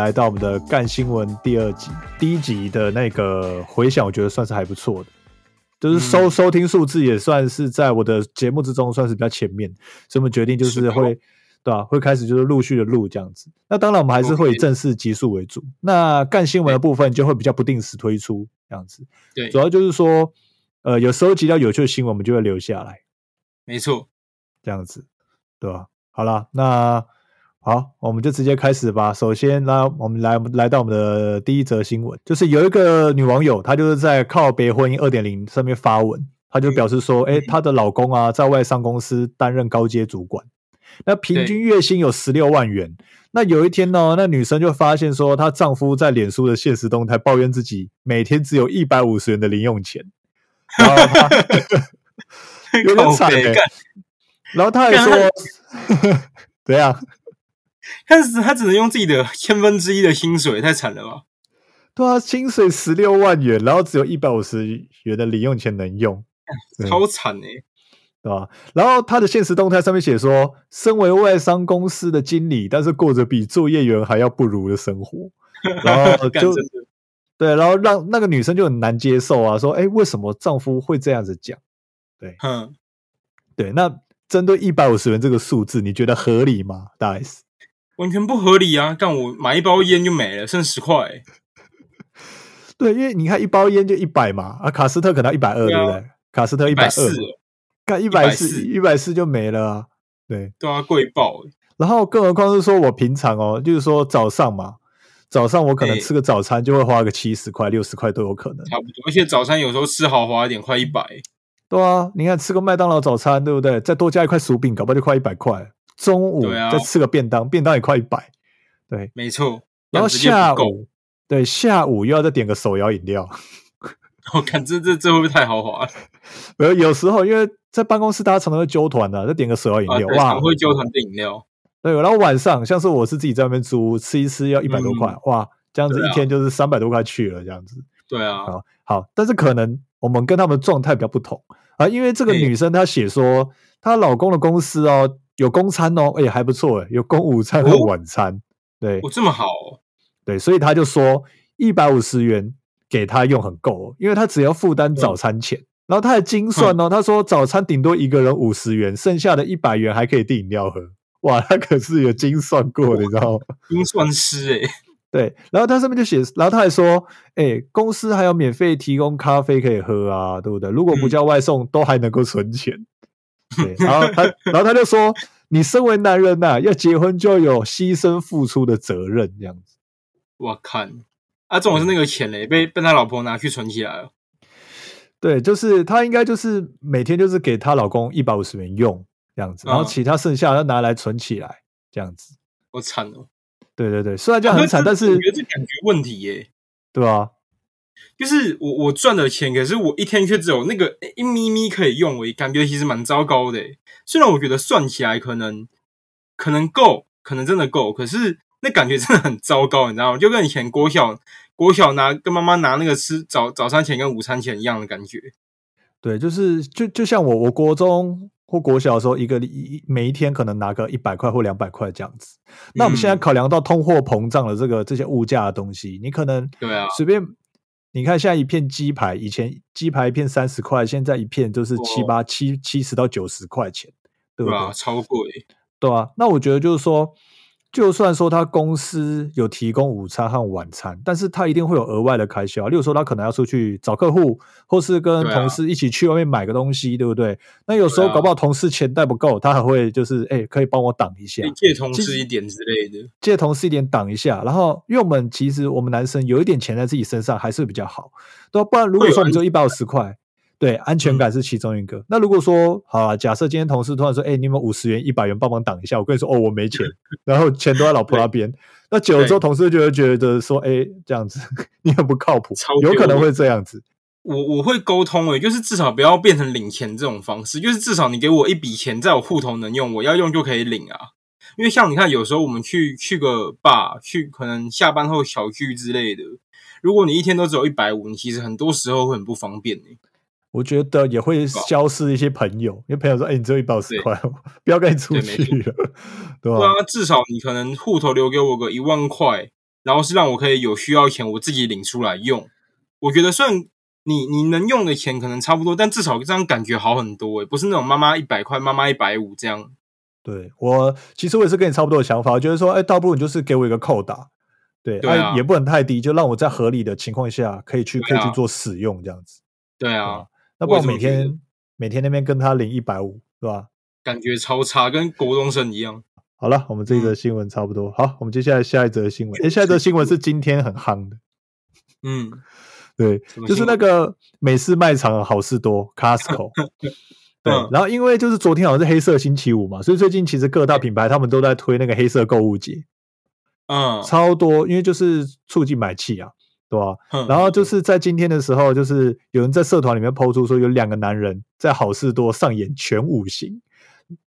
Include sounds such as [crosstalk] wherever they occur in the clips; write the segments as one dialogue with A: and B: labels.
A: 来到我们的干新闻第二集，第一集的那个回响，我觉得算是还不错的，就是收、
B: 嗯
A: 收听数字也算是在我的节目之中算是比较前面，所以我们决定就是会。对吧、会开始就是陆续的录这样子。那当然，我们还是会以正式集数为主。那干新闻的部分就会比较不定时推出这样子。
B: 对
A: 主，要就是说，呃，有收集到有趣的新闻，我们就会留下来。
B: 没错。
A: 这样子，对吧？好了，那好，我们就直接开始吧。首先，来我们来来到我们的第一则新闻，就是有一个女网友，她就是在靠别婚姻二点零上面发文，她就表示说，哎、
B: 嗯
A: 她的老公啊，在外商公司担任高阶主管，那平均月薪有十六万元。那有一天呢，那女生就发现说，她丈夫在脸书的现实动态抱怨自己每天只有一百五十元的零用钱，[laughs] 然后她 [laughs] 有点
B: 靠
A: 惨欸然后她还
B: 干
A: 说，怎样？
B: 但是他只能用自己的千分之一的薪水，太惨了吧？
A: 对啊，薪水十六万元，然后只有一百五十元的零用钱能用，对
B: 超惨哎、
A: 对吧？然后他的现实动态上面写说，身为外商公司的经理，但是过着比作业员还要不如的生活，[laughs] 然后就对，然后让那个女生就很难接受啊，说，哎，为什么丈夫会这样子讲？
B: 对，嗯，
A: 对，那针对一百五十元这个数字，你觉得合理吗？大 S？
B: 完全不合理啊！干我买一包烟就没了，剩十块、欸，
A: 对，因为你看一包烟就一百嘛，啊，卡斯特可能一百二，
B: 对
A: 不对？卡斯特一
B: 一
A: 百二，干一百四，一百四就没了啊。对，
B: 对啊，贵爆、欸！
A: 然后更何况是说我平常哦，就是说早上嘛，早上我可能
B: 哎
A: 吃个早餐就会花个七十块、六十块都有可能。
B: 差不多。而且早餐有时候吃豪华一点，快一百。
A: 对啊，你看吃个麦当劳早餐，对不对？再多加一块薯饼，搞不好就快一百块。中午再吃个便当，便当也快一百。对，
B: 没错。
A: 然后下午，对，下午又要再点个手摇饮料。[laughs]
B: 我看这这这会不会太豪华了？[laughs]
A: 没有，有时候因为在办公室大家常常会揪团的、再点个手摇饮
B: 啊，
A: 料，
B: 对，
A: 哇
B: 常，会揪团订饮料，
A: 对，然后晚上像是我是自己在外面租，吃一吃要一百多块，哇，这样子一天就是三百多块去了，这样子。
B: 对啊，
A: 好，好，但是可能我们跟他们状态比较不同啊，因为这个女生她写说，她老公的公司哦有公餐哦，哎、还不错哎，有供午餐和
B: 哦
A: 晚餐，对
B: 我这么好哦，
A: 对，所以他就说一百五十元给他用很够哦，因为他只要负担早餐钱。然后他还精算哦，他说早餐顶多一个人五十元，剩下的一百元还可以订饮料喝。哇，他可是有精算过的，你知道吗？
B: 精算师哎、[laughs]
A: 对，然后他上面就写，然后他还说，哎，公司还有免费提供咖啡可以喝啊，对不对？如果不
B: 嗯
A: 叫外送，都还能够存钱。对，然后他，然后他就说，你身为男人呐、要结婚就有牺牲付出的责任，这样子。
B: 我看啊，这种是那个钱嘞，被被他老婆拿去存起来了。
A: 对，就是他应该就是每天就是给她老公一百五十元用这样子，然后
B: 嗯
A: 其他剩下要拿来存起来这样子。
B: 我惨哦！
A: 对对对，虽然这样很惨，但是
B: 我觉得这感觉问题耶、
A: 对啊，
B: 就是我我赚的钱，可是我一天却只有那个一咪咪可以用，我感觉其实蛮糟糕的耶。虽然我觉得算起来可能可能够，可能真的够，可是那感觉真的很糟糕，你知道吗？就跟以前国小国小拿跟妈妈拿那个吃早早餐钱跟午餐钱一样的感觉。
A: 对，就是就就像我我国中或国小的时候，一个一每一天可能拿个一百块或两百块这样子。那我们现在
B: 嗯
A: 考量到通货膨胀的这个这些物价的东西，你可能
B: 对啊
A: 随便你看现在一片鸡排，以前鸡排一片三十块，现在一片就是七
B: 哦
A: 八七七十到九十块钱，对不对？
B: 对啊，超贵。
A: 对啊，那我觉得就是说，就算说他公司有提供午餐和晚餐，但是他一定会有额外的开销，例如说他可能要出去找客户，或是跟同事一起去外面买个东西，对不对？那有时候搞不好同事钱带不够，他还会就是哎，可以帮我挡一下，
B: 借同事一点之类的。
A: 借同事一点挡一下，然后因为我们其实我们男生有一点钱在自己身上还是比较好，对吧、不然如果说你只有一百五十块，对，安全
B: 嗯
A: 感是其中一个。那如果说好啊，假设今天同事突然说，哎、你有五十元、一百元帮忙挡一下？我跟你说，哦，我没钱，[laughs] 然后钱都在老婆那边。那久了之后，同事就会觉得说，哎、这样子你很不靠谱，有可能
B: 丢
A: 会这样子。
B: 我我会沟通诶、就是至少不要变成领钱这种方式，就是至少你给我一笔钱，在我户头能用，我要用就可以领啊。因为像你看，有时候我们去去个 bar，去可能下班后小聚之类的，如果你一天都只有一百五，你其实很多时候会很不方便诶、
A: 我觉得也会消失一些朋友，因为朋友说，哎、你只有一百五十
B: 对
A: 块，不要跟你出去了，对吧？
B: 对啊，至少你可能户头留给我个一万块，然后是让我可以有需要钱我自己领出来用。我觉得虽然你你能用的钱可能差不多，但至少这样感觉好很多诶，不是那种妈妈一百块，妈妈一百五这样。
A: 对我其实我也是跟你差不多的想法，我觉得说，哎，倒不如你就是给我一个扣打，对，
B: 对啊
A: 哎也不能太低，就让我在合理的情况下可以去、可以去做使用这样子。
B: 对啊，
A: 那不然每
B: 我也这么觉得
A: 天每天那边跟他领一百五，是吧？
B: 感觉超差，跟国中生一样。
A: 好了，我们这一则新闻差不多。好，我们接下来下一则新闻。诶，下一则新闻是今天很夯的，
B: 嗯，[laughs]
A: 对，就是那个美式卖场好事多 Costco。[laughs] 对
B: 嗯，
A: 然后因为就是昨天好像是黑色星期五嘛，所以最近其实各大品牌他们都在推那个黑色购物节，
B: 嗯，
A: 超多，因为就是促进买气啊，对吧？
B: 哼
A: 然后就是在今天的时候，就是有人在社团里面抛出说，有两个男人在好事多上演全五行，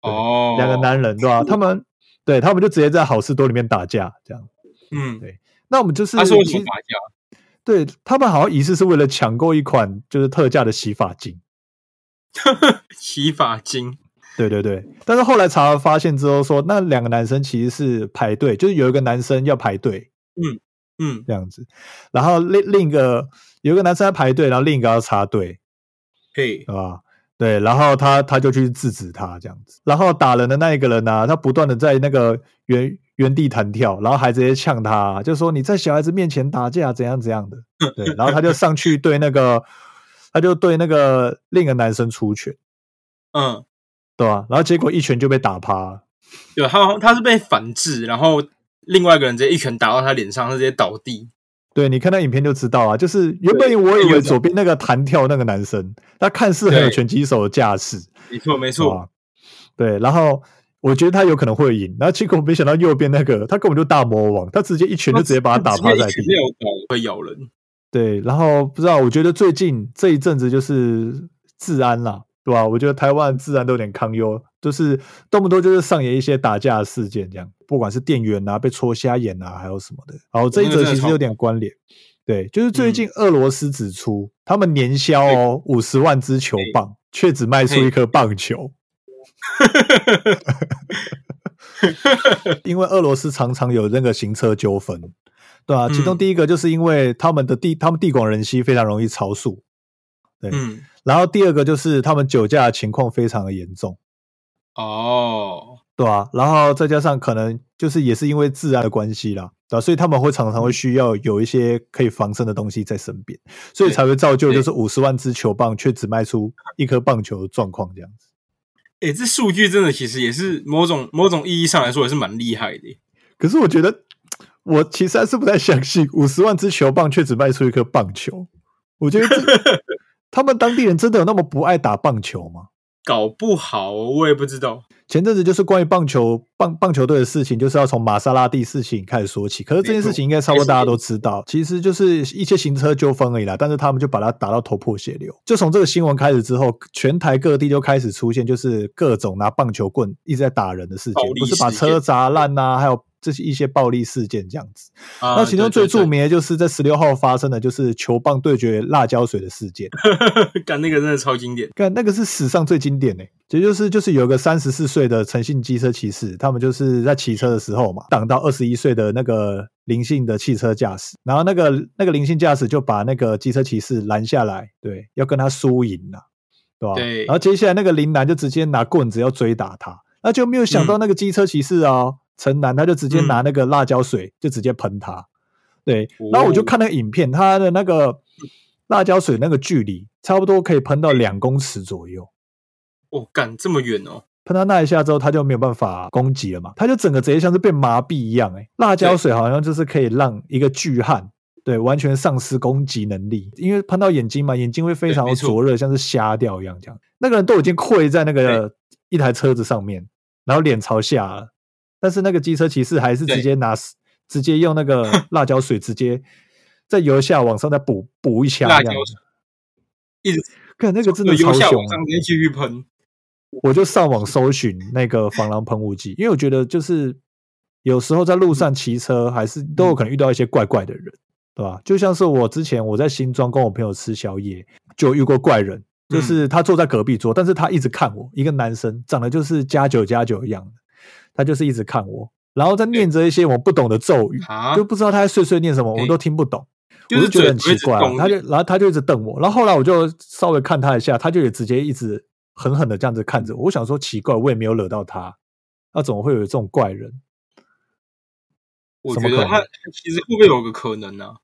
B: 哦，
A: 两个男人对吧？他们对他们就直接在好事多里面打架，这样。
B: 嗯，
A: 对那我们就是
B: 他是为什么打架？
A: 对他们好像疑似是为了抢购一款就是特价的洗发精，[laughs]
B: 洗发精，
A: 对对对。但是后来查了发现之后说，那两个男生其实是排队，就是有一个男生要排队
B: 嗯，
A: 这样子，然后另另一个有一个男生在排队，然后另一个要插队，
B: 嘿，
A: 对吧？对，然后他他就去制止他这样子，然后打人的那一个人呢、他不断的在那个原原地弹跳，然后还直接呛他，就说你在小孩子面前打架怎样怎样的，[laughs] 对，然后他就上去对那个，他就对那个另一个男生出拳，
B: 嗯，
A: 对吧？然后结果一拳就被打趴了，
B: 对，他他是被反制，然后另外一个人直接一拳打到他脸上，他直接倒地。
A: 对，你看那影片就知道啊，就是原本我以为左边那个弹跳那个男生，他看似很有拳击手的架势，
B: 没错，没错，
A: 对，然后我觉得他有可能会赢，然后结果没想到右边那个他根本就大魔王，他直接一拳就直接把他打趴在地
B: 会咬人。
A: 对，然后不知道，我觉得最近这一阵子就是治安啦，对吧？我觉得台湾治安都有点堪忧，就是动不动就是上演一些打架事件，这样，不管是店员啊被戳瞎眼啊，还有什么的。然后这一则其实有点关联，对，就是最近俄罗斯指出，他们年销哦五十万支球棒，却只卖出一颗棒球。[laughs] 因为俄罗斯常常有那个行车纠纷，对吧、
B: 嗯
A: 其中第一个就是因为他们的地，他们地广人稀，非常容易超速。对，
B: 嗯，
A: 然后第二个就是他们酒驾的情况非常的严重，
B: 哦，
A: 对吧、然后再加上可能就是也是因为治安的关系啦，对吧、所以他们会常常会需要有一些可以防身的东西在身边，所以才会造就就是五十万支球棒却只卖出一颗棒球的状况这样子。
B: 诶，这数据真的其实也是某种某种意义上来说也是蛮厉害的。
A: 可是我觉得，我其实还是不太相信五十万支球棒却只卖出一颗棒球。我觉得 [laughs] 他们当地人真的有那么不爱打棒球吗？
B: 搞不好我也不知道。
A: 前阵子就是关于棒球棒棒球队的事情，就是要从玛莎拉蒂事情开始说起。可是这件事情应该差不多大家都知道，其实就是一些行车纠纷而已啦。但是他们就把它打到头破血流。就从这个新闻开始之后，全台各地就开始出现就是各种拿棒球棍一直在打人的事
B: 情，
A: 不是把车砸烂呐、还有这些一些暴力事件这样子。
B: 啊
A: 那其中最著名的就是在十六号发生的，就是球棒对决辣椒水的事件。[laughs]
B: 干那个真的超经典。
A: 看那个是史上最经典的、也就是就是有个三十四岁的诚信机车骑士，他们就是在骑车的时候嘛，挡到二十一岁的那个灵性的汽车驾驶，然后那个那个灵性驾驶就把那个机车骑士拦下来，对，要跟他输赢了，对吧？
B: 对
A: 然后接下来那个林男就直接拿棍子要追打他，那就没有想到那个机车骑士哦，陈南他就直接拿那个辣椒水就直接喷他，对，然后我就看那个影片，他的那个辣椒水那个距离差不多可以喷到两公尺左右。
B: 哦，干这么远哦。
A: 喷到那一下之后，他就没有办法攻击了嘛，他就整个直接像是被麻痹一样、欸。哎，辣椒水好像就是可以让一个巨汉对完全丧失攻击能力，因为喷到眼睛嘛，眼睛会非常灼热，像是瞎掉一样。这样，那个人都已经跪在那个一台车子上面，然后脸朝下了，但是那个机车骑士还是直接拿直接用那个 [laughs] 辣椒水直接在油下往上再补补一枪，
B: 辣椒
A: 这样子。
B: 一直
A: 看那个真的超凶
B: 上！直接继续喷。
A: 我就上网搜寻那个防狼喷雾剂，因为我觉得就是有时候在路上骑车，还是都有可能遇到一些怪怪的人，对吧？就像是我之前我在新庄跟我朋友吃宵夜，就遇过怪人，就是他坐在隔壁桌，但是他一直看我，一个男生长得就是加九加九一样的，他就是一直看我，然后在念着一些我不懂的咒语，
B: 啊
A: 就，不知道他在碎碎念什么，我们都听不懂。
B: 就是
A: 我就觉得很奇怪他就然后他就一直瞪我，然后后来我就稍微看他一下，他就也直接一直狠狠的这样子看着我。我想说奇怪，我也没有惹到他，那怎么会有这种怪人？
B: 我觉得他
A: 怎么可能
B: 其实会不会有个可能呢、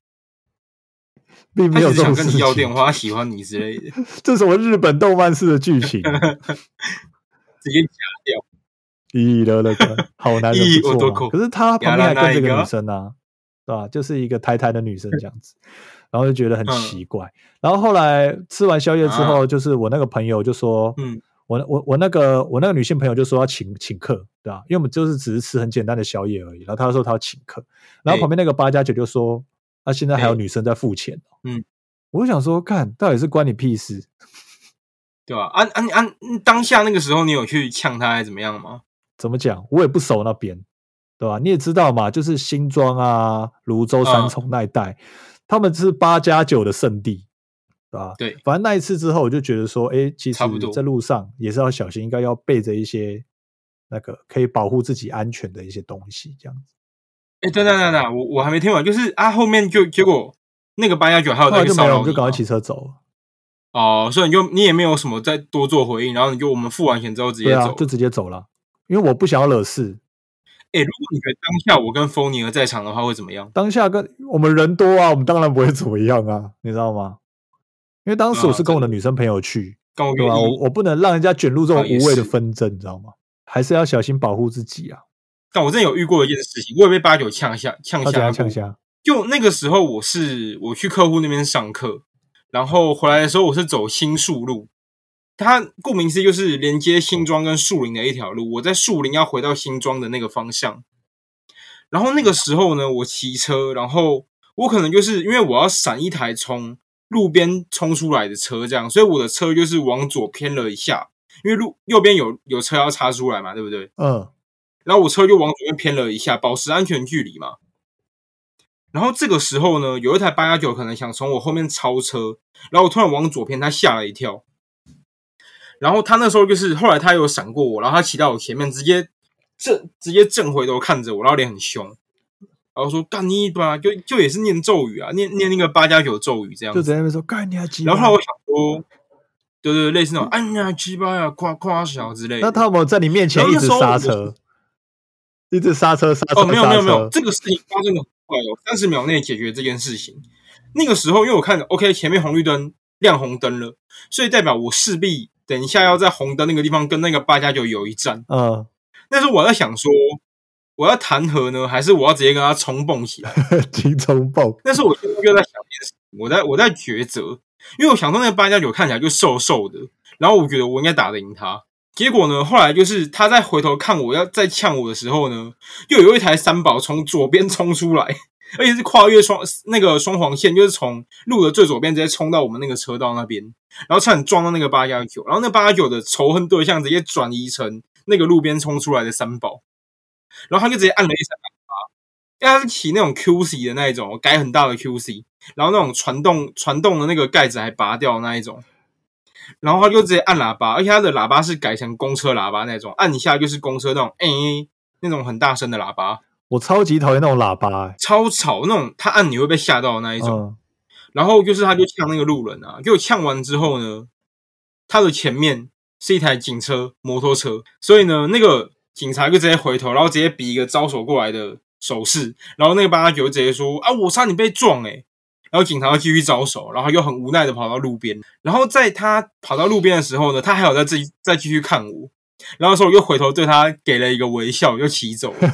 A: 并
B: 他
A: 没有
B: 想跟你要电，话，他喜欢你之类的，[laughs]
A: 这是什么日本动漫式的剧情？[laughs]
B: 直接假掉。
A: 咦了了个好男人不错 [laughs] 可是他旁边还跟这个女生啊，对吧？就是一个台台的女生这样子，然后就觉得很
B: 嗯
A: 奇怪。然后后来吃完宵夜之后，就是我那个朋友就说，
B: 嗯，
A: 我我我那个我那个女性朋友就说要请请客，对吧？因为我们就是只是吃很简单的宵夜而已。然后他说他要请客，然后
B: 哎
A: 旁边那个八加九就说，啊，现在还有
B: 哎
A: 女生在付钱哦。
B: 嗯，
A: 我就想说，看到底是关你屁事？
B: 对吧？按按按，当下那个时候你有去呛他还是怎么样吗？
A: 怎么讲？我也不熟那边，对吧？你也知道嘛，就是新庄啊、泸州、三
B: 嗯
A: 重那一带，他们是八加九的圣地，对吧？
B: 对，
A: 反正那一次之后，我就觉得说，哎，其实
B: 差不多
A: 在路上也是要小心，应该要备着一些那个可以保护自己安全的一些东西，这样子。
B: 哎，等等等等，我我还没听完，就是啊，后面就结果那个八加九还有
A: 后来就没有，我就赶快骑车走了。
B: 哦，所以你就你也没有什么再多做回应，然后你就我们付完钱之后直接走，。
A: 就直接走了，因为我不想要惹事。
B: 哎，如果你觉得当下我跟风尼尔在场的话会怎么样？
A: 当下跟我们人多啊，我们当然不会怎么样啊，你知道吗？因为当时我是跟我的女生朋友去，对吧、
B: 跟我
A: 我我不能让人家卷入这种无谓的
B: 是
A: 纷争，你知道吗？还是要小心保护自己啊！
B: 但我真的有遇过一件事情，我也被八九呛下呛下过。
A: 呛下？
B: 就那个时候，我是我去客户那边上课，然后回来的时候，我是走新宿路。它顾名思义就是连接新庄跟树林的一条路。我在树林要回到新庄的那个方向。然后那个时候呢，我骑车，然后我可能就是因为我要闪一台从路边冲出来的车，这样，所以我的车就是往左偏了一下，因为路右边有有车要插出来嘛，对不对？
A: 嗯，
B: 然后我车就往左边偏了一下，保持安全距离嘛。然后这个时候呢，有一台八幺九可能想从我后面超车，然后我突然往左偏，他吓了一跳。然后他那时候就是后来他有闪过我，然后他骑到我前面，直接正直接正回头看着我，然后脸很凶，然后说干你吧，就就也是念咒语啊，念念那个八加九咒语这样子。
A: 就在那边说干你啊鸡。
B: 然后后来我想说，对对对，类似那种哎呀鸡巴呀夸夸小之类的。
A: 那他有没有在你面前一直刹车？一直刹车刹车
B: 哦，没有没有没有，这个事情发生的很快哦，三十秒内解决这件事情。那个时候，因为我看 OK 前面红绿灯亮红灯了，所以代表我势必等一下要在红灯那个地方跟那个八加九有一战。
A: 嗯，
B: 那时候我在想说，我要弹劾呢，还是我要直接跟他冲蹦起来？[laughs]
A: 金冲蹦，
B: 那时候我就就在想一件事情，我在我在抉择，因为我想说那个八加九看起来就瘦瘦的，然后我觉得我应该打得赢他。结果呢，后来就是他在回头看我要再呛我的时候呢，又有一台三宝从左边冲出来，而且是跨越双那个双黄线，就是从路的最左边直接冲到我们那个车道那边，然后差点撞到那个八加九，然后那八加九的仇恨对象直接转移成那个路边冲出来的三宝，然后他就直接按了一声喇叭，因为他是骑那种 QC 的那一种，改很大的 QC，然后那种传动传动的那个盖子还拔掉那一种，然后他就直接按喇叭，而且他的喇叭是改成公车喇叭那种，按一下就是公车那种，哎、那种很大声的喇叭，
A: 我超级讨厌那种喇叭、欸。
B: 超吵那种，他按你会被吓到的那一种。
A: 嗯，
B: 然后就是他就呛那个路人啊，给我呛完之后呢，他的前面是一台警车摩托车，所以呢，那个警察就直接回头，然后直接比一个招手过来的手势，然后那个八八九就直接说啊，我差点被撞诶、然后警察又继续招手，然后又很无奈的跑到路边，然后在他跑到路边的时候呢，他还有在继再继续看我，然后说我又回头对他给了一个微笑，又骑走了。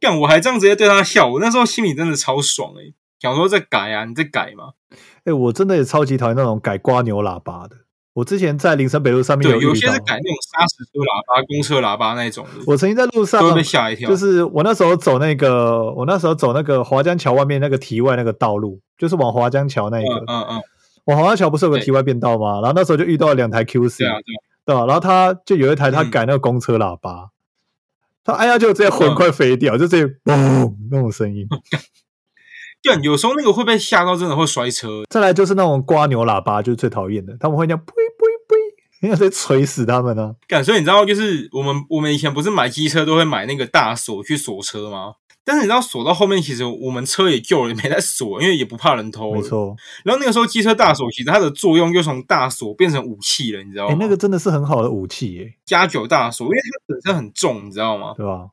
B: 干，我还这样直接对他笑，我那时候心里真的超爽诶、想说在改啊，你在改嘛？
A: 哎、我真的也超级讨厌那种改刮牛喇叭的。我之前在林森北路上面
B: 对，有些是改那种砂石车喇叭、公车喇叭那种的，
A: 我曾经在路上
B: 都被吓一跳。
A: 就是我那时候走那个，我那时候走那个华江桥外面那个堤外那个道路，就是往华江桥那一个，
B: 嗯嗯嗯，
A: 往华江桥不是有个
B: 对
A: 堤外变道吗？然后那时候就遇到了两台 QC，
B: 对啊对啊，
A: 对吧？然后他就有一台他
B: 嗯
A: 改那个公车喇叭，他哎呀就直接魂快飞掉，就直接嘣那种声音。[laughs]
B: 对，有时候那个会被吓到，真的会摔车。
A: 再来就是那种刮牛喇叭，就是最讨厌的，他们会那样呸呸呸，应该得锤死他们呢、
B: 干，所以你知道，就是我们我们以前不是买机车都会买那个大锁去锁车吗？但是你知道锁到后面，其实我们车也旧了，也没在锁，因为也不怕人偷。
A: 没。错，
B: 然后那个时候机车大锁，其实它的作用又从大锁变成武器了，你知道
A: 哎、
B: 吗？
A: 那个真的是很好的武器耶、
B: 加九大锁，因为它本身很重，你知道吗？
A: 对吧？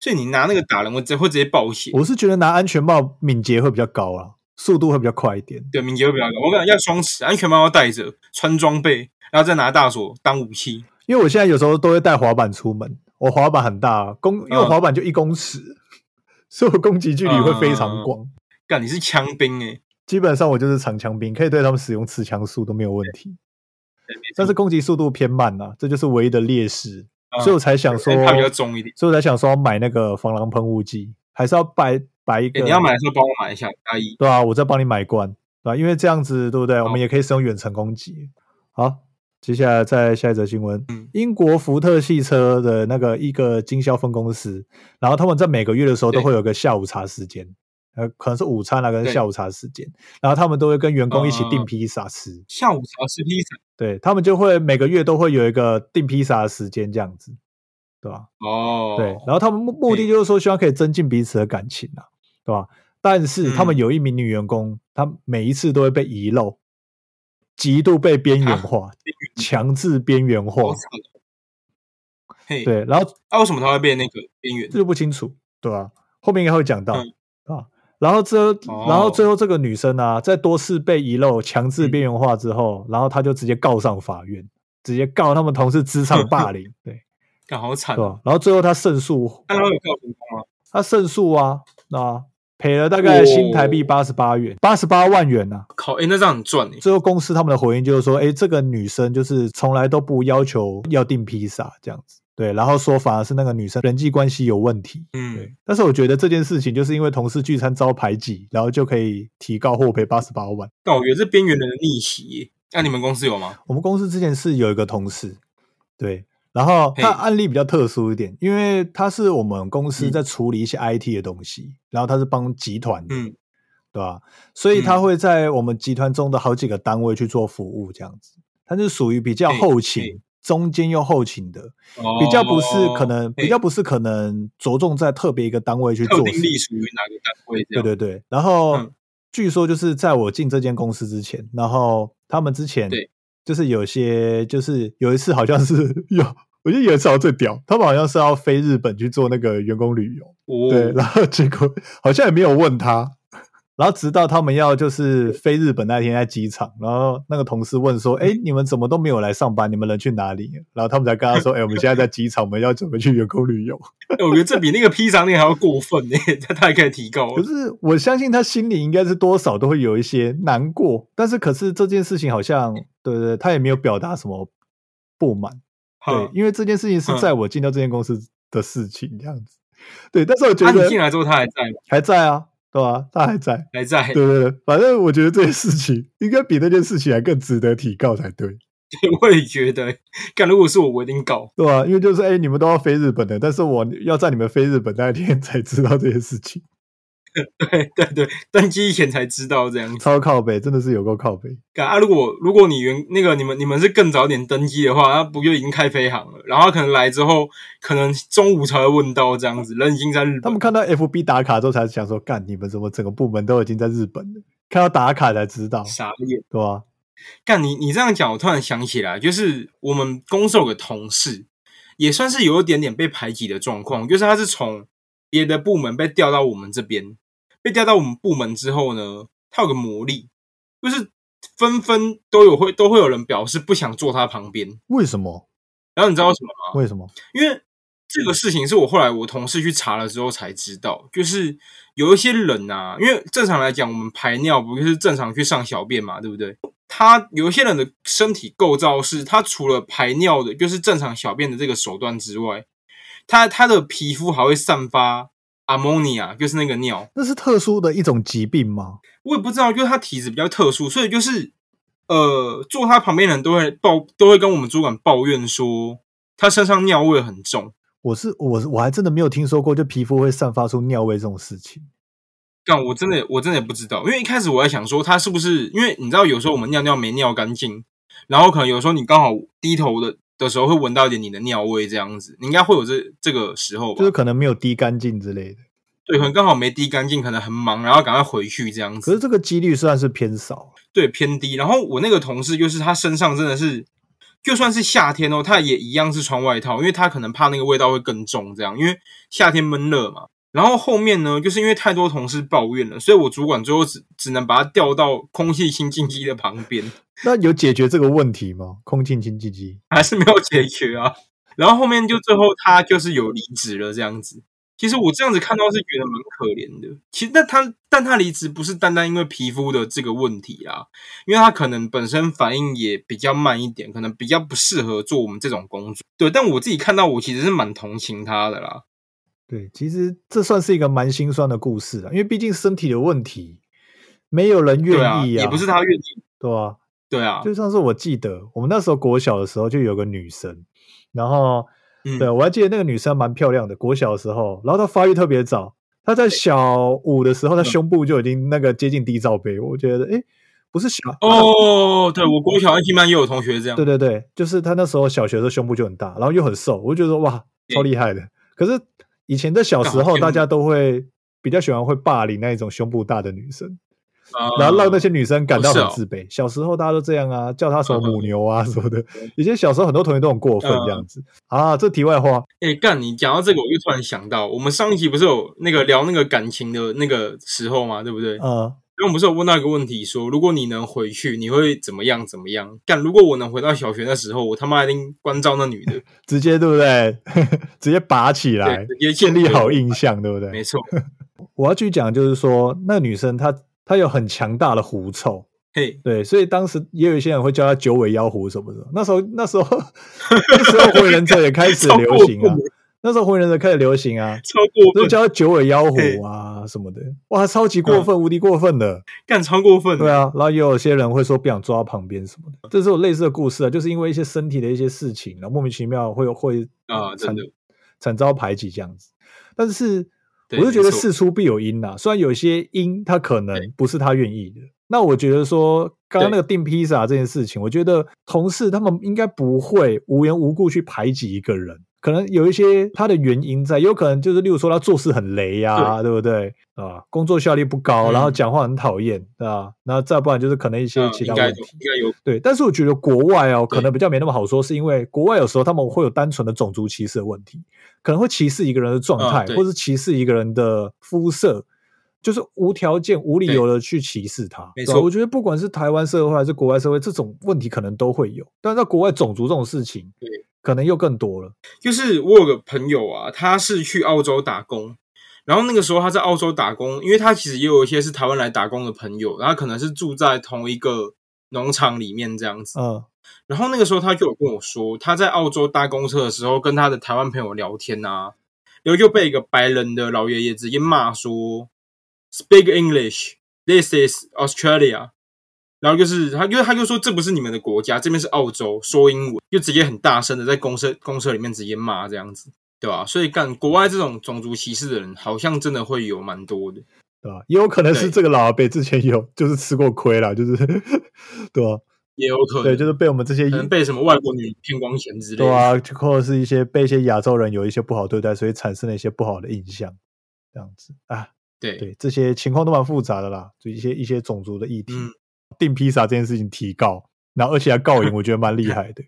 B: 所以你拿那个打人我直会直接爆血。
A: 我是觉得拿安全帽敏捷会比较高啊，速度会比较快一点。
B: 对，敏捷会比较高。我感觉要双持，安全帽要戴着，穿装备，然后再拿大锁当武器。
A: 因为我现在有时候都会带滑板出门，我滑板很大，公因为滑板就一公尺，所以我攻击距离会非常广。
B: 干，你是枪兵诶、
A: 基本上我就是长枪兵，可以对他们使用持枪术都没有问题，但是攻击速度偏慢呐、这就是唯一的劣势。
B: 嗯
A: 所以我才想说，
B: 它比较重一点。
A: 所以我才想说要买那个防狼喷雾剂，还是要摆摆一个。
B: 欸你要买的时候帮我买一下，阿姨。
A: 对啊，我再帮你买罐，对吧、因为这样子，对不对？我们也可以使用远程攻击。好，接下来再下一则新闻，
B: 嗯。
A: 英国福特汽车的那个一个经销分公司，然后他们在每个月的时候都会有个下午茶时间，呃，可能是午餐啊跟下午茶时间，然后他们都会跟员工一起订
B: 嗯
A: 披萨吃，
B: 下午茶吃披萨。
A: 对他们就会每个月都会有一个订披萨的时间这样子，对吧？
B: 哦，
A: 对，然后他们目目的就是说希望可以增进彼此的感情啊，对吧？但是他们
B: 嗯
A: 有一名女员工，她每一次都会被遗漏，极度被边缘化，强制边缘化对，然后
B: 那、为什么他会被那个边缘
A: 这？就不清楚，对吧？后面应该会讲到、
B: 嗯
A: 啊。然后这，
B: 哦
A: 然后最后这个女生啊，在多次被遗漏、强制
B: 嗯
A: 边缘化之后，然后她就直接告上法院，直接告他们同事职场霸凌，[laughs] 对
B: 干好惨哦。
A: 对吧？然后最后她胜诉，
B: 那他有告成功吗？
A: 他胜诉啊，那赔了大概新台币
B: 哦
A: 八十八元，八十八万元呐、
B: 靠，哎、那这样很赚哎。
A: 最后公司他们的回应就是说，哎，这个女生就是从来都不要求要订披萨这样子，对，然后说反而是那个女生人际关系有问题，对
B: 嗯，。
A: 但是我觉得这件事情就是因为同事聚餐遭排挤，然后就可以提高获赔八十八万。
B: 但我觉得这边缘人的逆袭耶。那、你们公司有吗？
A: 我们公司之前是有一个同事，对，然后他案例比较特殊一点，因为他是我们公司
B: 嗯。
A: 在处理一些 IT 的东西，然后他是帮集团的，
B: 嗯，
A: 对吧？所以他
B: 嗯。
A: 会在我们集团中的好几个单位去做服务，这样子，他是属于比较后勤，中间又后勤的，
B: 哦
A: 比较不是可能比较不是可能着重在特别一个单位去做事，
B: 定隶属于哪个单位？
A: 对对对，然后、
B: 嗯。
A: 据说就是在我进这间公司之前，然后他们之前
B: 对
A: 就是有些就是有一次好像是 [laughs] 有，我觉得有一次好像最屌，他们好像是要飞日本去做那个员工旅游，
B: 哦，
A: 对，然后结果好像也没有问他。然后直到他们要就是飞日本那天在机场，然后那个同事问说：“哎，你们怎么都没有来上班？你们人去哪里？”然后他们才跟他说：“哎，我们现在在机场，我们要准备去员工旅游。[laughs] ”
B: 欸我觉得这比那个披萨店还要过分呢，[laughs] 他他还可以提高
A: 可。是我相信他心里应该是多少都会有一些难过，但是可是这件事情好像对对对，他也没有表达什么不满，对，因为这件事情是
B: 嗯
A: 在我进到这间公司的事情这样子，对，但是我觉
B: 啊，
A: 得
B: 你进来之后他还在吗？
A: 还在啊，对吧、他还在，
B: 还在，
A: 对对对，反正我觉得这件事情应该比那件事情还更值得提告才对，[laughs]
B: 我也觉得，看如果是我，我一定告。
A: 对吧、因为就是哎，你们都要飞日本的，但是我要在你们飞日本那一天才知道这件事情，[laughs]
B: 对对对，登机前才知道这样子。
A: 超靠北，真的是有够靠北。
B: 干啊，如果如果你原那个你们你们是更早点登机的话，那不就已经开飞航了？然后可能来之后，可能中午才会问到这样子，人已经在日本。
A: 他们看到 FB 打卡之后才想说，干你们怎么整个部门都已经在日本了？看到打卡才知道，
B: 傻眼。
A: 对吧？
B: 干你你这样讲，我突然想起来，就是我们公司有个同事，也算是有一点点被排挤的状况，就是他是从别的部门被调到我们这边，被调到我们部门之后呢，他有个魔力，就是纷纷都有会都会有人表示不想坐他旁边。
A: 为什么？
B: 然后你知道为什么吗？
A: 为什么？
B: 因为这个事情是我后来我同事去查了之后才知道，就是有一些人啊，因为正常来讲，我们排尿不就是正常去上小便嘛，对不对？他有一些人的身体构造是，他除了排尿的，就是正常小便的这个手段之外，他他的皮肤还会散发 ammonia，就是那个尿。
A: 那是特殊的一种疾病吗？
B: 我也不知道，就是他体质比较特殊，所以就是呃，坐他旁边的人都会抱，都会跟我们主管抱怨说，他身上尿味很重。
A: 我是我是我还真的没有听说过，就皮肤会散发出尿味这种事情。
B: 但，我真的我真的也不知道，因为一开始我在想说他是不是，因为你知道有时候我们尿尿没尿干净，然后可能有时候你刚好低头的的时候会闻到一点你的尿味，这样子，你应该会有这这个时候吧？
A: 就是可能没有滴干净之类的。
B: 对，可能刚好没滴干净，可能很忙，然后赶快回去这样子。
A: 可是这个几率算是偏少，
B: 对，偏低。然后我那个同事就是他身上真的是，就算是夏天哦，他也一样是穿外套，因为他可能怕那个味道会更重，这样，因为夏天闷热嘛。然后后面呢，就是因为太多同事抱怨了，所以我主管最后只只能把他调到空气清净机的旁边。[laughs]
A: 那有解决这个问题吗？空气清净机
B: 还是没有解决啊。然后后面就最后他就是有离职了，这样子。其实我这样子看到是觉得蛮可怜的。其实那他，但他离职不是单单因为皮肤的这个问题啊，因为他可能本身反应也比较慢一点，可能比较不适合做我们这种工作。对，但我自己看到，我其实是蛮同情他的啦。
A: 对，其实这算是一个蛮心酸的故事啊，因为毕竟身体的问题，没有人愿意
B: 啊，也不是他愿意，
A: 对啊？
B: 对啊，
A: 就像是我记得，我们那时候国小的时候就有个女生，然后。对，我还记得那个女生蛮漂亮的，国小的时候，然后她发育特别早，她在小五的时候，她胸部就已经那个接近低罩杯，我觉得，哎，不是小
B: 哦，对我国小一般也有同学这样，
A: 对对对，就是她那时候小学的时候胸部就很大，然后又很瘦，我就觉得哇，超厉害的。可是以前的小时候，大家都会比较喜欢会霸凌那一种胸部大的女生。然后让那些女生感到很自卑。小时候大家都这样啊，叫她什么母牛啊什么的。以前小时候很多同学都很过分这样子啊。这题外话，
B: 哎，干你讲到这个，我就突然想到，我们上一集不是有那个聊那个感情的那个时候嘛，对不对？
A: 嗯。
B: 因为我们不是有问到一个问题，说如果你能回去，你会怎么样？怎么样？但？如果我能回到小学的时候，我他妈一定关照那女的，[laughs]
A: 直接对不对？[laughs] 直接拔起来，直接建立好印象，对不对？
B: 没错。[laughs]
A: 我要去讲，就是说那女生她。她有很强大的狐臭，
B: 嘿，
A: 对，所以当时也有一些人会叫她九尾妖狐什么的。那时候，那时候，那时候火影忍者也开始流行啊。那时候火影忍者开始流行啊，
B: 超过分，
A: 就叫她九尾妖狐啊什么的。哇，超级过分，无敌过分的，
B: 干超过分。
A: 对啊，然后也有些人会说不想抓旁边什么的。这是有类似的故事啊，就是因为一些身体的一些事情，然后莫名其妙会会
B: 啊惨
A: 惨遭排挤这样子。但是。我就觉得事出必有因呐，虽然有些因他可能不是他愿意的。那我觉得说，刚刚那个订披萨这件事情，我觉得同事他们应该不会无缘无故去排挤一个人。可能有一些他的原因在，有可能就是，例如说他做事很雷呀，对不对啊？工作效率不高，然后讲话很讨厌，对吧？那再不然就是可能一些其他问题，
B: 应该有
A: 对。但是我觉得国外哦，可能比较没那么好说，是因为国外有时候他们会有单纯的种族歧视的问题，可能会歧视一个人的状态，或是歧视一个人的肤色，就是无条件、无理由的去歧视他。
B: 没错，
A: 我觉得不管是台湾社会还是国外社会，这种问题可能都会有。但是在国外，种族这种事情，
B: 对。
A: 可能又更多了。
B: 就是我有个朋友啊，他是去澳洲打工，然后那个时候他在澳洲打工，因为他其实也有一些是台湾来打工的朋友，然后可能是住在同一个农场里面这样子。
A: 嗯，
B: 然后那个时候他就有跟我说，他在澳洲搭公车的时候，跟他的台湾朋友聊天啊，然后就被一个白人的老爷爷直接骂说：“Speak English, this is Australia。”然后就是他，因为他就说这不是你们的国家，这边是澳洲，说英文，就直接很大声的在公车公车里面直接骂这样子，对吧？所以干国外这种种族歧视的人，好像真的会有蛮多的，
A: 对吧？也有可能是这个老阿伯之前有就是吃过亏了，就是 [laughs] 对吧？
B: 也有可能，
A: 对，就是被我们这些
B: 被什么外国女骗光钱之类的，
A: 对啊，或者是一些被一些亚洲人有一些不好对待，所以产生了一些不好的印象，这样子啊，
B: 对
A: 对，这些情况都蛮复杂的啦，就一些一些种族的议题。订披萨这件事情提告，然后而且还告赢，我觉得蛮厉害的，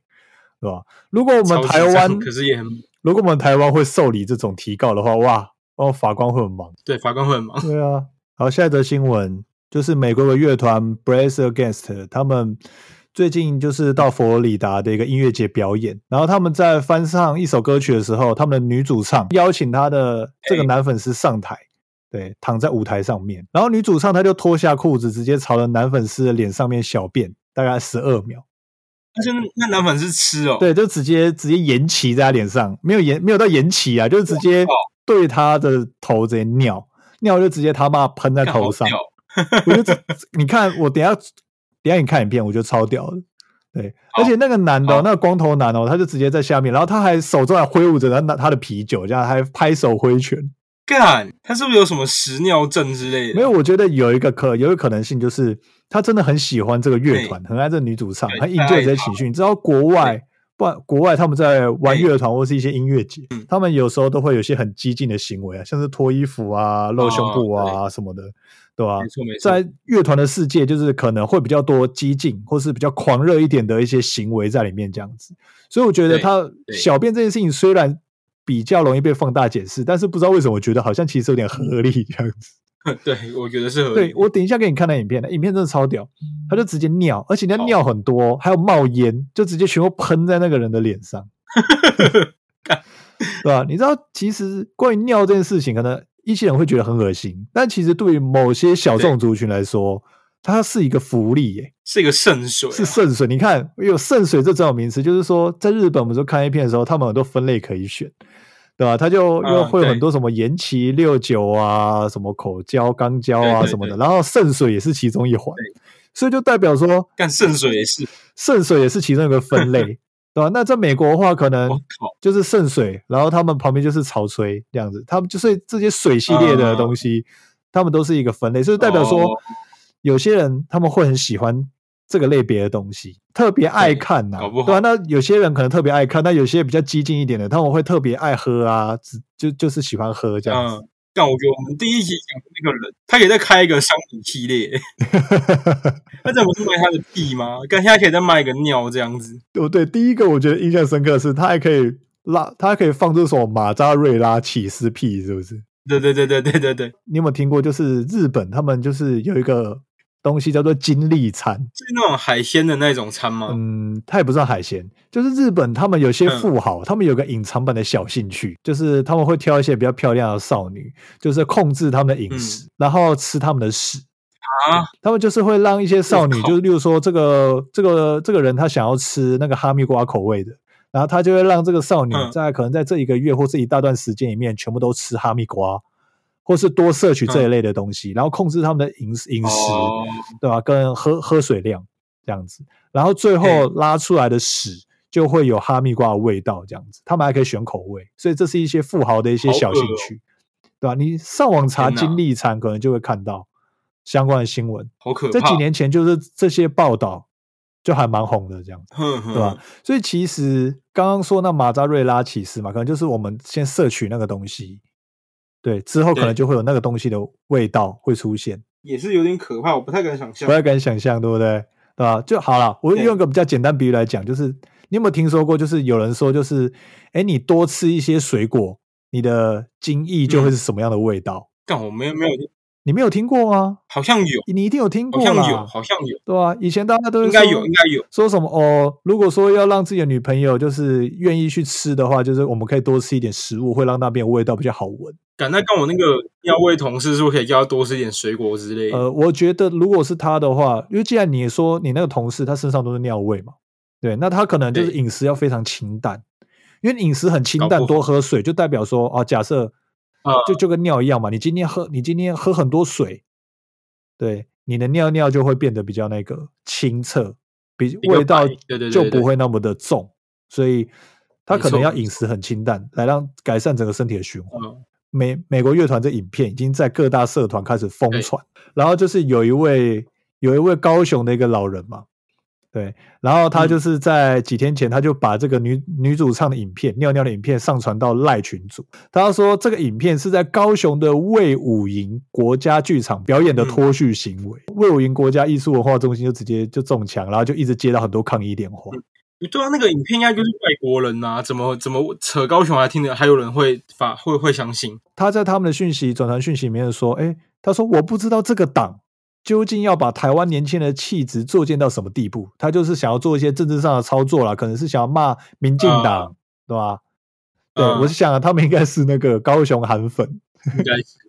A: 是吧？如果我们台湾，
B: 可是也很，
A: 如果我们台湾会受理这种提告的话，哇，哦，法官会很忙，
B: 对，法官会很忙，
A: 对啊。好，下一则新闻就是美国的乐团 Brace Against，他们最近就是到佛罗里达的一个音乐节表演，然后他们在翻唱一首歌曲的时候，他们的女主唱邀请他的这个男粉丝上台。对，躺在舞台上面，然后女主唱她就脱下裤子，直接朝着男粉丝的脸上面小便，大概十二秒。
B: 但是那男粉丝吃哦，
A: 对，就直接直接延期在他脸上，没有延没有到延期啊，就是直接对他的头直接尿尿，就直接他妈喷在头上。我觉得你看我等下等下你看影片，我觉得超屌的。对，而且那个男的，那个光头男哦，他就直接在下面，然后他还手中还挥舞着他那他的啤酒，这样还拍手挥拳。
B: 干，他是不是有什么屎尿症之类的？
A: 没有，我觉得有一个可有一个可能性，就是他真的很喜欢这个乐团，很爱这女主唱，
B: 对
A: 很 enjoy 这些情绪。你知道国外，不然国外他们在玩乐团或是一些音乐节，
B: 嗯
A: 他们有时候都会有一些很激进的行为啊，像是脱衣服啊、露胸部啊什么的，对吧
B: 没？错没错，
A: 在乐团的世界，就是可能会比较多激进或是比较狂热一点的一些行为在里面，这样子。所以我觉得他小便这件事情虽然比较容易被放大解释，但是不知道为什么，我觉得好像其实有点合理这样子。[laughs]
B: 对我觉得是合理。
A: 对我等一下给你看那影片，那影片真的超屌，他就直接尿，而且那尿很多，还有冒烟，就直接全部喷在那个人的脸上，[laughs] 对吧？你知道，其实关于尿这件事情，可能一些人会觉得很恶心，但其实对于某些小众族群来说，它是一个福利耶、
B: 是一个圣水啊、
A: 是圣水。你看，有圣水这种名词，就是说，在日本我们说看 A 片的时候，他们很多分类可以选，对吧？他就
B: 嗯
A: 又会有很多什么延期六九啊，什么口交、肛交啊什么的，
B: 对
A: 然后渗水也是其中一环，所以就代表说，
B: 干渗水也是。[laughs]
A: 渗水也是其中一个分类，对吧？那在美国的话，可能，就是渗水，然后他们旁边就是潮吹这样子，他们就是这些水系列的东西，他们都是一个分类，所以代表说，
B: 哦
A: 有些人他们会很喜欢这个类别的东西，特别爱看呐、
B: 搞不好
A: 对吧、那有些人可能特别爱看，那有些比较激进一点的，他们会特别爱喝啊，只就就是喜欢喝这样子。
B: 嗯，但我觉得我们第一集讲的那个人，他可以再开一个商品系列。[laughs] 那这不是卖他的屁吗？干现在可以再卖一个尿这样子。
A: 对对，第一个我觉得印象深刻的是，他还可以拉，他还可以放这首马扎瑞拉起司屁，是不是？
B: 对对对对对对对，
A: 你有没有听过？就是日本他们就是有一个东西叫做金利餐，
B: 是那种海鲜的那种餐吗？
A: 嗯，它也不算海鲜，就是日本他们有些
B: 嗯。
A: 富豪，他们有个隐藏版的小兴趣，就是他们会挑一些比较漂亮的少女，就是控制他们的饮食，然后吃他们的屎。
B: 啊，
A: 他们就是会让一些少女，就是例如说这个这个这个人他想要吃那个哈密瓜口味的，然后他就会让这个少女
B: 嗯。
A: 在可能在这一个月或是一大段时间里面，全部都吃哈密瓜，或是多摄取这一类的东西，然后控制他们的饮饮食，
B: 哦，
A: 对吧？跟喝喝水量这样子，然后最后
B: 嗯
A: 拉出来的屎就会有哈密瓜的味道，这样子，他们还可以选口味，所以这是一些富豪的一些小兴趣，对吧？你上网查
B: 天哪
A: 金利餐，可能就会看到相关的新闻。
B: 好可怕。
A: 这几，年前就是这些报道就还蛮红的这样子，对吧？所以其实刚刚说那马扎瑞拉起司嘛，可能就是我们先摄取那个东西，对，之后可能就会有那个东西的味道会出现，
B: 也是有点可怕，我不太敢想象
A: 不。太敢想象，对不对？对吧？就好了，我
B: 对
A: 用一个比较简单比喻来讲，就是你有没有听说过，就是有人说，就是哎，你多吃一些水果，你的精液就会是什么样的味道？
B: 但我没有没有，
A: 你没有听过吗？
B: 好像有，
A: 你一定有听过啦
B: 好像有，好像有，
A: 对吧、以前大家都
B: 应该有，应该有。
A: 说什么哦？如果说要让自己的女朋友就是愿意去吃的话，就是我们可以多吃一点食物，会让那边味道比较好闻。
B: 敢那跟我那个尿味同事是不是可以叫他多吃一点水果之类的。
A: 呃，我觉得如果是他的话，因为既然你说你那个同事他身上都是尿味嘛，对，那他可能就是
B: 对。
A: 饮食要非常清淡，因为饮食很清淡，多喝水就代表说啊，假设
B: 啊
A: 就。就跟尿一样嘛，你今天喝你今天喝很多水，对，你的尿尿就会变得比较那个清澈，比味道就不会那么的重，所以他可能要饮食很清淡，来让改善整个身体的循环。
B: 嗯
A: 美美国乐团这影片已经在各大社团开始疯传，然后就是有一位有一位高雄的一个老人嘛，对，然后他
B: 嗯。
A: 就是在几天前他就把这个女女主唱的影片尿尿的影片上传到赖群组，他说这个影片是在高雄的魏武营国家剧场表演的
B: 嗯。
A: 脱序行为，魏武营国家艺术文化中心就直接就中枪，然后就一直接到很多抗议电话。
B: 对啊，那个影片应该就是外国人呐、怎么怎么扯高雄还听的还有人会发会会相信？
A: 他在他们的讯息转传讯息里面说：“哎，他说我不知道这个党究竟要把台湾年轻人的气质作践到什么地步，他就是想要做一些政治上的操作啦，可能是想要骂民进党，对吧？对、
B: 嗯
A: 我是想、啊、他们应该是那个高雄韩粉，
B: 应该是，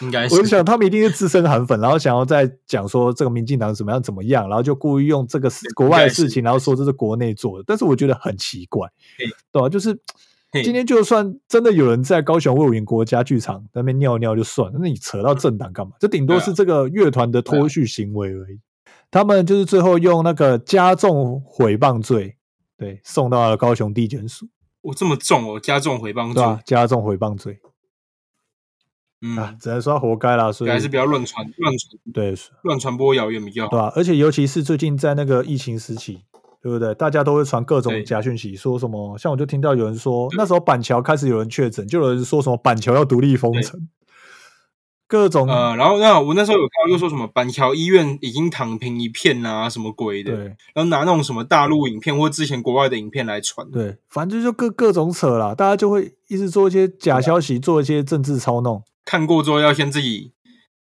B: 应该是。
A: 我就想他们一定是资深韩粉，然后想要再讲说这个民进党怎么样怎么样，然后就故意用这个事国外的事情，然后说这是国内做的，但是我觉得很奇怪
B: 嘿，
A: 对吧、就是今天就算真的有人在高雄卫武营国家剧场那边尿尿就算了，那你扯到政党干嘛？这顶多是这个乐团的脱序行为而已。他们就是最后用那个加重诽谤罪，对，送到了高雄地检署，
B: 我这么重哦，加重诽谤罪
A: 加重诽谤罪。
B: 嗯，
A: 啊，只能说他活该啦。所以
B: 还是不要乱传乱传
A: 对
B: 乱传播谣言比较好。
A: 对吧、而且尤其是最近在那个疫情时期，对不对？大家都会传各种假讯息，说什么？像我就听到有人说，那时候板桥开始有人确诊，就有人说什么板桥要独立封城，各种、
B: 呃，然后那我那时候有看到又说什么板桥医院已经躺平一片啊，什么鬼的，
A: 对
B: 然后拿那种什么大陆影片或之前国外的影片来传。
A: 对，反正就各各种扯啦，大家就会一直做一些假消息，做一些政治操弄。
B: 看过之后要先自己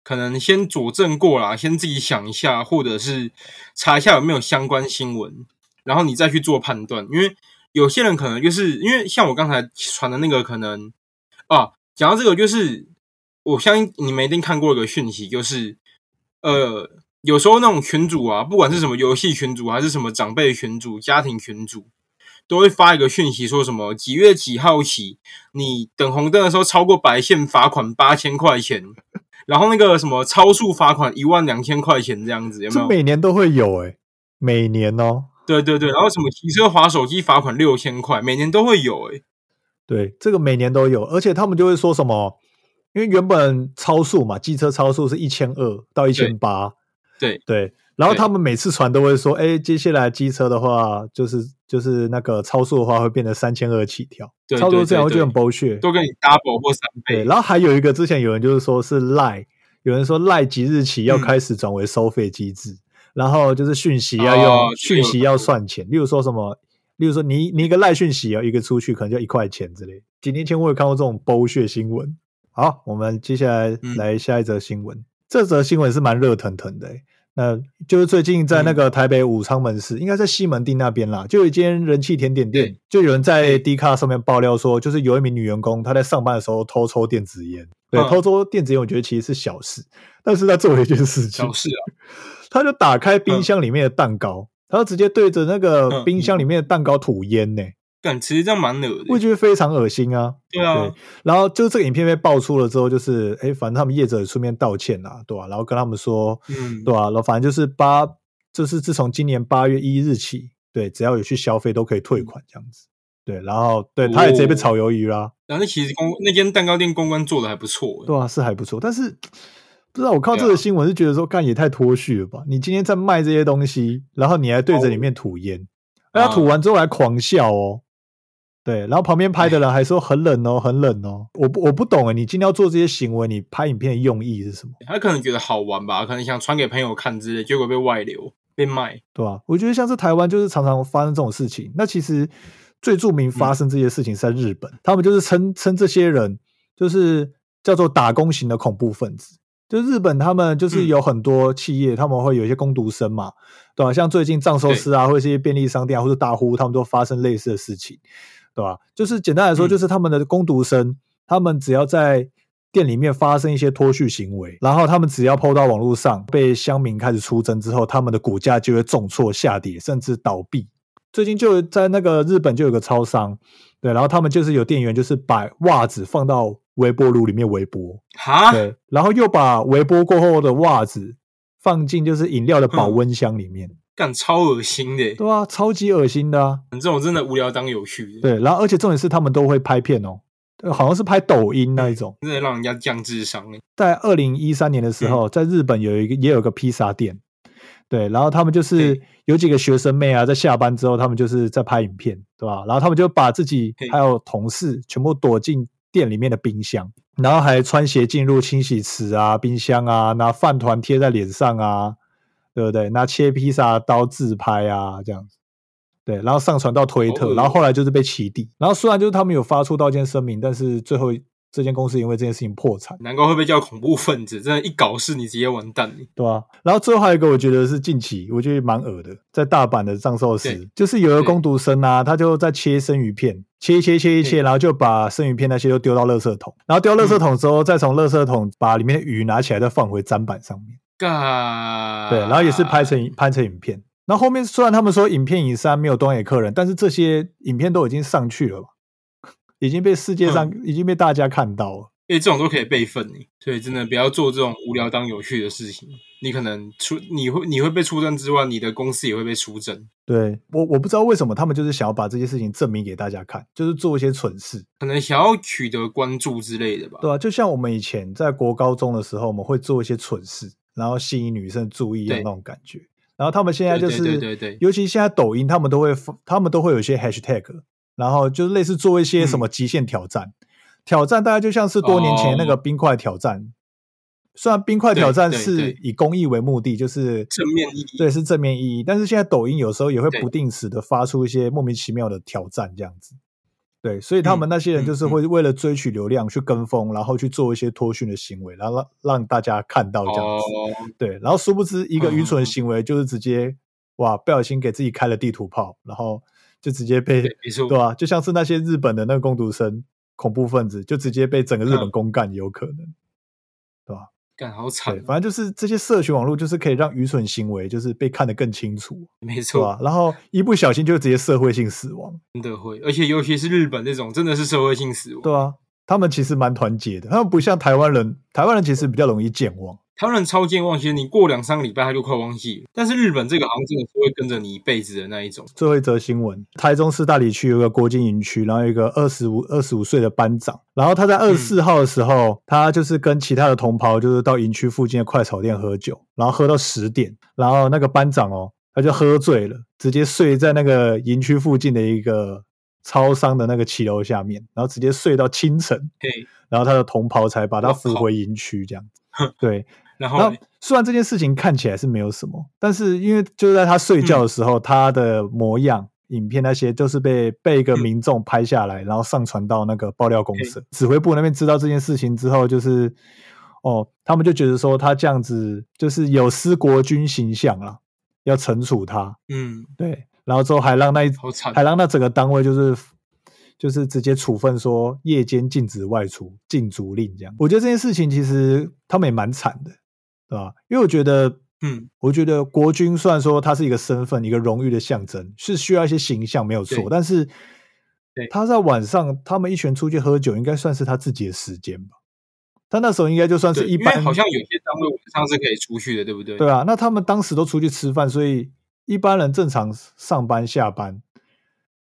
B: 可能先佐证过啦，先自己想一下，或者是查一下有没有相关新闻，然后你再去做判断。因为有些人可能就是因为像我刚才传的那个，可能啊，讲到这个，就是我相信你们一定看过一个讯息，就是呃，有时候那种群主啊，不管是什么游戏群主，还是什么长辈群主、家庭群主。都会发一个讯息，说什么几月几号起，你等红灯的时候超过白线罚款八千块钱，[laughs] 然后那个什么超速罚款一万两千块钱这样子，有没
A: 这
B: 有？
A: 每年都会有诶、每年哦。
B: 对对对，然后什么骑车划手机罚款六千块，每年都会有诶、
A: 对，这个每年都有，而且他们就会说什么，因为原本超速嘛，机车超速是一千二到一千八，
B: 对
A: 对，然后他们每次传都会说，哎，接下来机车的话，就是就是那个超速的话会变成三千二起跳，
B: 对
A: 超速这样我就很剥削。
B: 都跟你 double 或三，倍。
A: 然后还有一个之前有人就是说是赖，有人说赖即日起要
B: 嗯
A: 开始转为收费机制，然后就是讯息要用、
B: 哦
A: 讯息要算钱，例如说什么，例如说你你一个赖讯息啊，一个出去可能就一块钱之类。几年前我有看过这种剥削新闻。好，我们接下来
B: 嗯
A: 来下一则新闻，这则新闻是蛮热腾腾的、欸。那就是最近在那
B: 嗯。
A: 个台北武昌门市，应该在西门町那边啦，就有一间人气甜点店，就有人在
B: 对。
A: D 卡上面爆料说，就是有一名女员工她在上班的时候偷抽电子烟。对，
B: 嗯。
A: 偷抽电子烟，我觉得其实是小事，但是她做了一件事情
B: 小，事啊，
A: 她就打开冰箱里面的蛋糕，她就直接对着那个
B: 嗯
A: 冰箱里面的蛋糕吐烟呢、
B: 干其实这样蛮恶的。
A: 我觉得非常恶心啊。
B: 对啊
A: 对，然后就这个影片被爆出了之后，就是哎，反正他们业者也出面道歉啦，对吧、然后跟他们说，
B: 嗯
A: 对吧、然后反正就是八，就是自从今年八月一日起，对，只要有去消费都可以退款这样子。对，然后对，他也直接被
B: 哦
A: 炒鱿鱼啦，
B: 然后那其实公那间蛋糕店公关做的还不错、欸。
A: 对啊，是还不错，但是不知道我看到这个新闻是觉得说，干也太脱序了吧？你今天在卖这些东西，然后你还对着里面吐烟，而他
B: 啊
A: 吐完之后还狂笑哦。对，然后旁边拍的人还说很冷哦，很冷哦。我不我不懂哎，你今天要做这些行为，你拍影片的用意是什么？
B: 他可能觉得好玩吧，可能想传给朋友看之类，结果被外流被卖。
A: 对吧、我觉得像是台湾就是常常发生这种事情。那其实最著名发生这些事情是在日本，他们就是称称这些人就是叫做打工型的恐怖分子。就日本他们就是
B: 嗯
A: 有很多企业，他们会有一些工读生嘛，对吧、像最近藏寿司啊，或者是一些便利商店啊，或者大呼，他们都发生类似的事情，对吧？就是简单来说，
B: 嗯
A: 就是他们的工读生，他们只要在店里面发生一些脱序行为，然后他们只要 PO 到网络上，被乡民开始出征之后，他们的股价就会重挫下跌，甚至倒闭。最近就在那个日本就有个超商，对，然后他们就是有店员就是把袜子放到微波炉里面微波，
B: 哈，
A: 对，然后又把微波过后的袜子放进就是饮料的保温箱里面，
B: 干超恶心的欸，
A: 对啊，超级恶心的啊，
B: 这种真的无聊当有趣的，
A: 对，然后而且重点是他们都会拍片哦，对好像是拍抖音那一种。
B: 真的让人家降智商欸。
A: 在二零一三年的时候，在日本有一个也有个披萨店，对，然后他们就是有几个学生妹啊，在下班之后，他们就是在拍影片，对吧？然后他们就把自己
B: 嘿
A: 还有同事全部躲进店里面的冰箱，然后还穿鞋进入清洗池啊、冰箱啊，拿饭团贴在脸上啊，对不对？拿切披萨刀自拍啊，这样子。对，然后上传到推特，然后后来就是被起底。然后虽然就是他们有发出道歉声明，但是最后这间公司因为这件事情破产。
B: 难怪会被叫恐怖分子，真的，一搞事你直接完蛋了。
A: 对吧、然后最后还有一个，我觉得是近期我觉得蛮恶的，在大阪的藏寿司，就是有一个
B: 对
A: 工读生啊，他就在切生鱼片，切一切切一切，然后就把生鱼片那些都丢到垃圾桶，然后丢到垃圾桶之后，再从垃圾桶把里面的鱼拿起来，再放回砧板上面。
B: 嘎，
A: 对，然后也是拍成拍成影片。那后后面虽然他们说影片影山没有东野客人，但是这些影片都已经上去了嘛，[laughs] 已经被世界上、已经被大家看到了。
B: 因为这种都可以备份你，所以真的不要做这种无聊当有趣的事情。你可能出你会你会被出征之外，你的公司也会被出征。
A: 对我我不知道为什么他们就是想要把这些事情证明给大家看，就是做一些蠢事，
B: 可能想要取得关注之类的吧。
A: 对啊，就像我们以前在国高中的时候，我们会做一些蠢事，然后吸引女生注意
B: 的
A: 那种感觉。然后他们现在就是，
B: 对对
A: 尤其现在抖音，他们都会发他们都会有一些 hashtag，然后就是类似做一些
B: 嗯
A: 什么极限挑战，挑战大概就像是多年前那个
B: 哦
A: 冰块挑战。虽然冰块挑战是以公益为目的，就是
B: 正面意义
A: 对，是正面意义。但是现在抖音有时候也会不定时的发出一些莫名其妙的挑战，这样子。对，所以他们
B: 嗯
A: 那些人就是
B: 嗯
A: 会为了追取流量去跟风，然后去做一些脱训的行为，然后让让大家看到这样子。
B: 哦，
A: 对，然后殊不知一个愚蠢
B: 嗯
A: 的行为就是直接哇，不小心给自己开了地图炮，然后就直接被
B: 对
A: 吧、就像是那些日本的那个攻读生恐怖分子，就直接被整个日本
B: 嗯
A: 公干，有可能。
B: 干好惨
A: 对，，反正就是这些社群网络，就是可以让愚蠢行为就是被看得更清楚，
B: 没错啊、
A: 然后一不小心就直接社会性死亡，
B: 真的会，而且尤其是日本那种，真的是社会性死亡。
A: 对啊，他们其实蛮团结的，他们不像台湾人，台湾人其实比较容易健忘。
B: 台湾人超健忘，其实你过两三个礼拜他就快忘记了。但是日本这个好像真的是会跟着你一辈子的那一种。
A: 最后一则新闻：台中市大理区有个国境营区，然后有一个二十五二十五岁的班长，然后他在二十四号的时候，他就是跟其他的同袍，就是到营区附近的快炒店喝酒，然后喝到十点，然后那个班长哦，他就喝醉了，直接睡在那个营区附近的一个超商的那个骑楼下面，然后直接睡到清晨，
B: 对，
A: 然后他的同袍才把他扶回营区，这样子。对，然后虽然这件事情看起来是没有什么，但是因为就是在他睡觉的时候，他的模样、影片那些就是被被一个
B: 嗯
A: 民众拍下来，然后上传到那个爆料公社。指挥部那边知道这件事情之后，就是哦，他们就觉得说他这样子就是有失国军形象了，要惩处他。
B: 嗯，
A: 对，然后之后还让那一还让那整个单位就是就是直接处分说夜间禁止外出、禁足令这样。我觉得这件事情其实他们也蛮惨的，对吧？因为我觉得，
B: 嗯，
A: 我觉得国军虽然说它是一个身份、一个荣誉的象征，是需要一些形象没有错，但是
B: 对
A: 他在晚上他们一群出去喝酒，应该算是他自己的时间吧。他那时候应该就算是，一般，
B: 好像有些单位晚上是可以出去的，对不对？
A: 对啊，那他们当时都出去吃饭，所以一般人正常上班下班，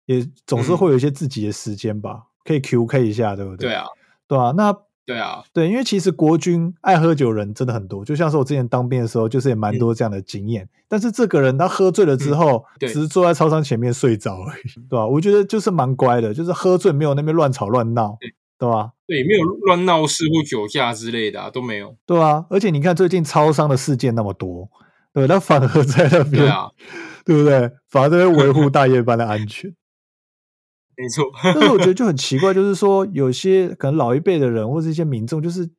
A: 也总是
B: 嗯
A: 会有一些自己的时间吧，可以 QK 一下，对不对？
B: 对啊，
A: 对啊，那
B: 对啊，
A: 对，因为其实国军爱喝酒人真的很多，就像是我之前当兵的时候，就是也蛮多这样的经验。但是这个人他喝醉了之后，
B: 嗯
A: 只是坐在操场前面睡着而已，对吧、我觉得就是蛮乖的，就是喝醉没有那边乱吵乱闹，
B: 对
A: 对吧？
B: 对，没有乱闹事或酒驾之类的啊，都没有。
A: 对啊，而且你看最近超商的事件那么多，对，他反而在那边，
B: 对啊，
A: 对不对？反而在维护大夜班的安全。[laughs]
B: 没错。
A: 但是我觉得就很奇怪，就是说有些可能老一辈的人或者一些民众，就是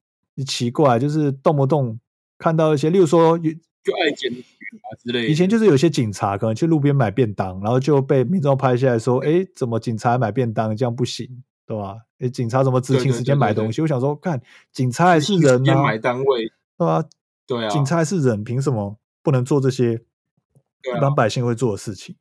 A: 奇怪，就是动不动看到一些，例如说有
B: 就爱检举啊之类的。
A: 以前就是有些警察可能去路边买便当，然后就被民众拍下来说：“哎，怎么警察买便当这样不行，对吧？哎，警察怎么执勤时间
B: 对对对
A: 买东西？”我想说，看警察还是
B: 直
A: 人啊，
B: 买单位，
A: 对吧？
B: 对啊，
A: 警察还是人，凭什么不能做这些一般百姓会做的事情？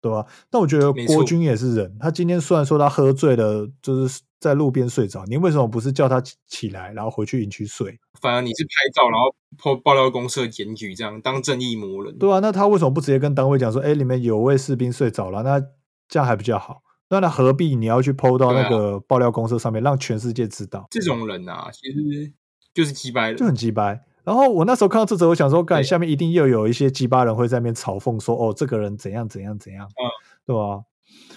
A: 对吧？但我觉得
B: 没错
A: 国军也是人，他今天虽然说他喝醉了，就是在路边睡着，你为什么不是叫他起起来，然后回去营区睡？
B: 反而你是拍照，然后爆爆料公社检举，这样当正义魔人。
A: 对啊，那他为什么不直接跟单位讲说，哎，里面有位士兵睡着了，那这样还比较好。那他何必你要去 PO 到那个爆料公社上面，让全世界知道，
B: 这种人啊，其实就是鸡掰
A: 就。很鸡掰。然后我那时候看到这则，我想说，干下面一定又有一些鸡巴人会在那边嘲讽说，哦，这个人怎样怎样怎样，
B: 嗯
A: 对吧？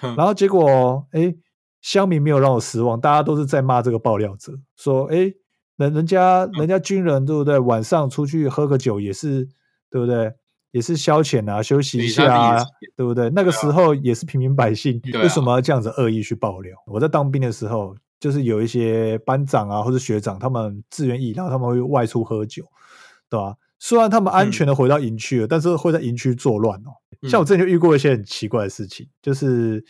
B: 哼
A: 然后结果，哎，乡民没有让我失望，大家都是在骂这个爆料者，说，哎，人人家人家军人对不对？晚上出去喝个酒也是对不对？也是消遣啊，休息一下啊对不对？那个时候也是平民百姓，
B: 啊
A: 为什么要这样子恶意去爆料？我在当兵的时候，就是有一些班长啊或者学长，他们自愿意，然后他们会外出喝酒，对吧？虽然他们安全的回到营区了，但是会在营区作乱哦。
B: 嗯
A: 像我之前就遇过一些很奇怪的事情，就是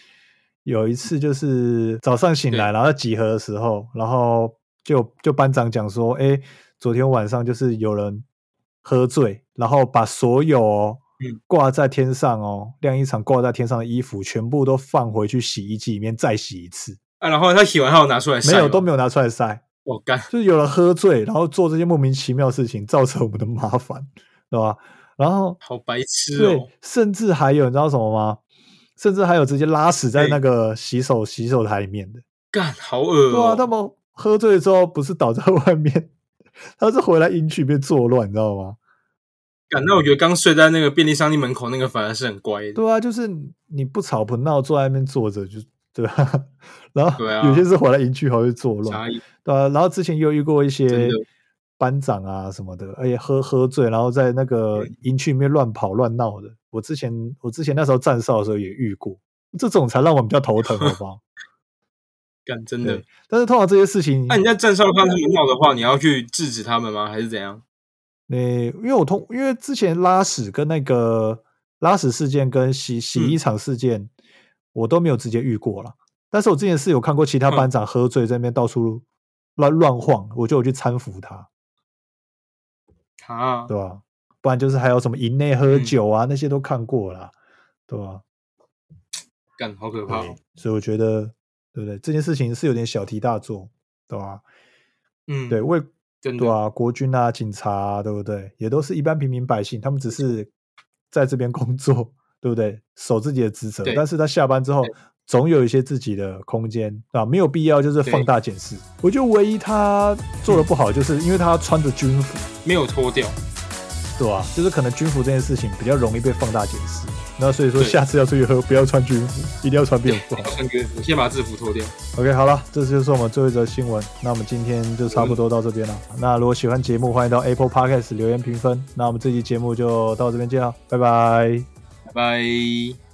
A: 有一次就是早上醒来，然后在集合的时候，然后就就班长讲说，哎，昨天晚上就是有人喝醉，然后把所有挂在天上哦晾衣场挂在天上的衣服全部都放回去洗衣机里面再洗一次，
B: 啊，然后他洗完后拿出来晒，
A: 没有都没有拿出来晒，
B: 我干，
A: 就是有人喝醉，然后做这些莫名其妙的事情，造成我们的麻烦，对吧？然后
B: 好白痴
A: 对
B: 哦！，
A: 甚至还有你知道什么吗？甚至还有直接拉屎在那个洗手洗手台里面的。
B: 干，好恶
A: 对啊，
B: 哦！
A: 他们喝醉之后不是倒在外面，[laughs] 他是回来营区里面作乱，你知道吗？
B: 感，那我觉得刚睡在那个便利商店门口那个反而是很乖的。
A: 对啊，就是你不吵不闹，坐在那边坐着就对吧？[laughs] 然后有些是回来营区还会作乱，对啊，然后之前又遇过一些班长啊什么的，而且喝喝醉，然后在那个营区里面乱跑乱闹的。我之前我之前那时候站哨的时候也遇过，这种才让我们比较头疼，好不好？[laughs]
B: 干，真的。
A: 但是通常这些事情，
B: 那你在站哨看他们闹的话，你要去制止他们吗？还是怎样？
A: 你因为我通因为之前拉屎跟那个拉屎事件跟洗洗衣厂事件，我都没有直接遇过了。但是我之前是有看过其他班长喝醉在那边到处乱乱晃，我就有去搀扶他，
B: 啊，
A: 对吧？不然就是还有什么营内喝
B: 嗯
A: 酒啊，那些都看过了，对吧？[tsk]
B: 干，好可怕哦！
A: 所以我觉得，对不对？这件事情是有点小题大做，对吧？
B: 嗯，
A: 对，为，对啊，国军啊、警察、啊，对不对？也都是一般平民百姓，他们只是在这边工作，对不对？守自己的职责，但是他下班之后
B: 对，
A: 总有一些自己的空间啊，没有必要就是放大检视。我觉得唯一他做的不好，就是因为他穿着军服，
B: 没有脱掉。
A: 对吧、就是可能军服这件事情比较容易被放大检视。那所以说，下次要出去喝，不要穿军服，一定要穿便服。
B: 要穿军服，先把制服脱掉。[laughs]
A: OK，好了，这就是我们最后一则新闻。那我们今天就差不多到这边了。那如果喜欢节目，欢迎到 Apple Podcast 留言评分。那我们这期节目就到这边见了，拜拜。
B: 拜拜。